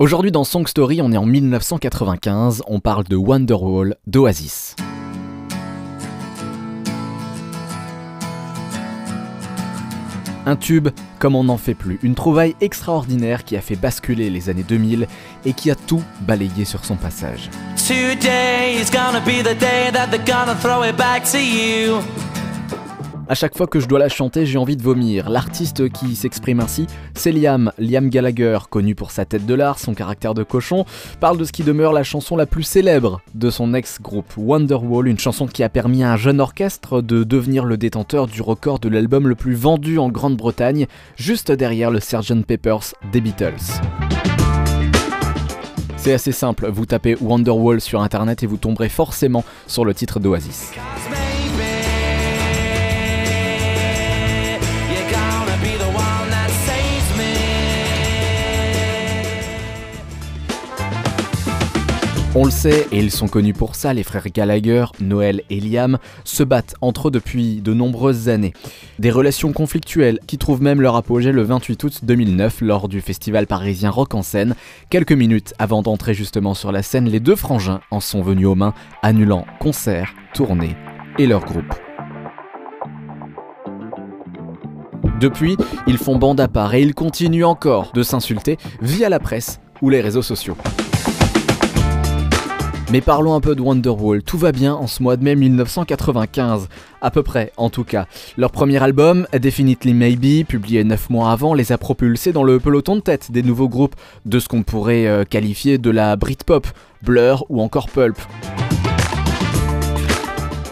Aujourd'hui dans Song Story, on est en 1995, on parle de Wonderwall d'Oasis. Un tube comme on n'en fait plus, une trouvaille extraordinaire qui a fait basculer les années 2000 et qui a tout balayé sur son passage. À chaque fois que je dois la chanter, j'ai envie de vomir. L'artiste qui s'exprime ainsi, c'est Liam, Liam Gallagher, connu pour sa tête de l'art, son caractère de cochon, parle de ce qui demeure la chanson la plus célèbre de son ex-groupe Wonderwall, une chanson qui a permis à un jeune orchestre de devenir le détenteur du record de l'album le plus vendu en Grande-Bretagne, juste derrière le Sgt Pepper's des Beatles. C'est assez simple, vous tapez Wonderwall sur internet et vous tomberez forcément sur le titre d'Oasis. On le sait, et ils sont connus pour ça, les frères Gallagher, Noël et Liam, se battent entre eux depuis de nombreuses années. Des relations conflictuelles qui trouvent même leur apogée le 28 août 2009 lors du festival parisien Rock en scène. Quelques minutes avant d'entrer justement sur la scène, les deux frangins en sont venus aux mains, annulant concerts, tournées et leur groupe. Depuis, ils font bande à part et ils continuent encore de s'insulter via la presse ou les réseaux sociaux. Mais parlons un peu de Wonderwall. Tout va bien en ce mois de mai 1995, à peu près en tout cas. Leur premier album, Definitely Maybe, publié 9 mois avant, les a propulsés dans le peloton de tête des nouveaux groupes de ce qu'on pourrait euh, qualifier de la Britpop, Blur ou encore Pulp.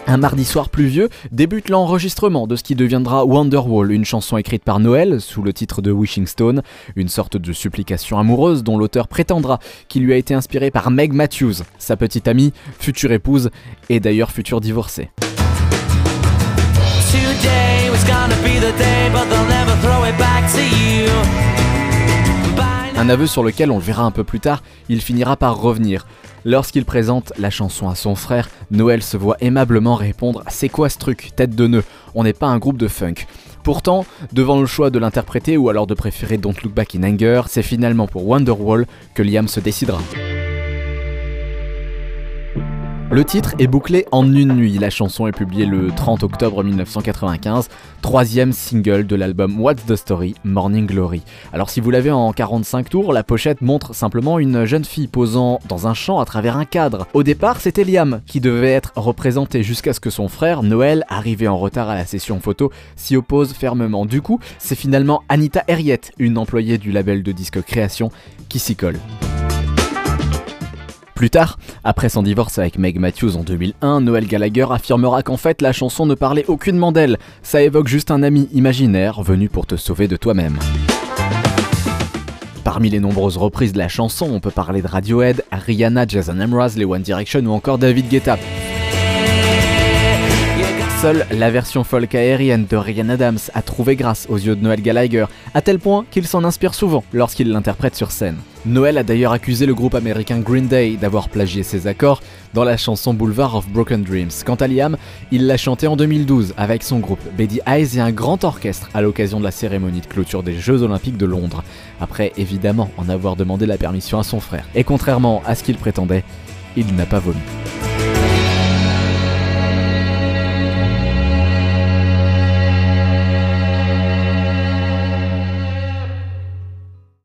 Un mardi soir pluvieux débute l'enregistrement de ce qui deviendra Wonderwall, une chanson écrite par Noël sous le titre de Wishing Stone, une sorte de supplication amoureuse dont l'auteur prétendra qu'il lui a été inspiré par Meg Matthews, sa petite amie, future épouse et d'ailleurs future divorcée. Un aveu sur lequel on le verra un peu plus tard, il finira par revenir. Lorsqu'il présente la chanson à son frère, Noël se voit aimablement répondre C'est quoi ce truc, tête de nœud? On n'est pas un groupe de funk. Pourtant, devant le choix de l'interpréter ou alors de préférer Don't Look Back in Anger, c'est finalement pour Wonderwall que Liam se décidera. Le titre est bouclé en une nuit. La chanson est publiée le 30 octobre 1995, troisième single de l'album What's the Story, Morning Glory. Alors si vous l'avez en 45 tours, la pochette montre simplement une jeune fille posant dans un champ à travers un cadre. Au départ, c'était Liam qui devait être représenté jusqu'à ce que son frère, Noël, arrivé en retard à la session photo, s'y oppose fermement. Du coup, c'est finalement Anita Herriette, une employée du label de disque Création, qui s'y colle. Plus tard, après son divorce avec Meg Matthews en 2001, Noel Gallagher affirmera qu'en fait la chanson ne parlait aucunement d'elle, ça évoque juste un ami imaginaire venu pour te sauver de toi-même. Parmi les nombreuses reprises de la chanson, on peut parler de Radiohead, Rihanna, Jason Mraz, les One Direction ou encore David Guetta. Seule la version folk aérienne de Ryan Adams a trouvé grâce aux yeux de Noel Gallagher, à tel point qu'il s'en inspire souvent lorsqu'il l'interprète sur scène. Noël a d'ailleurs accusé le groupe américain Green Day d'avoir plagié ses accords dans la chanson Boulevard of Broken Dreams. Quant à Liam, il l'a chanté en 2012 avec son groupe Betty Eyes et un grand orchestre à l'occasion de la cérémonie de clôture des Jeux Olympiques de Londres, après évidemment en avoir demandé la permission à son frère. Et contrairement à ce qu'il prétendait, il n'a pas vomi.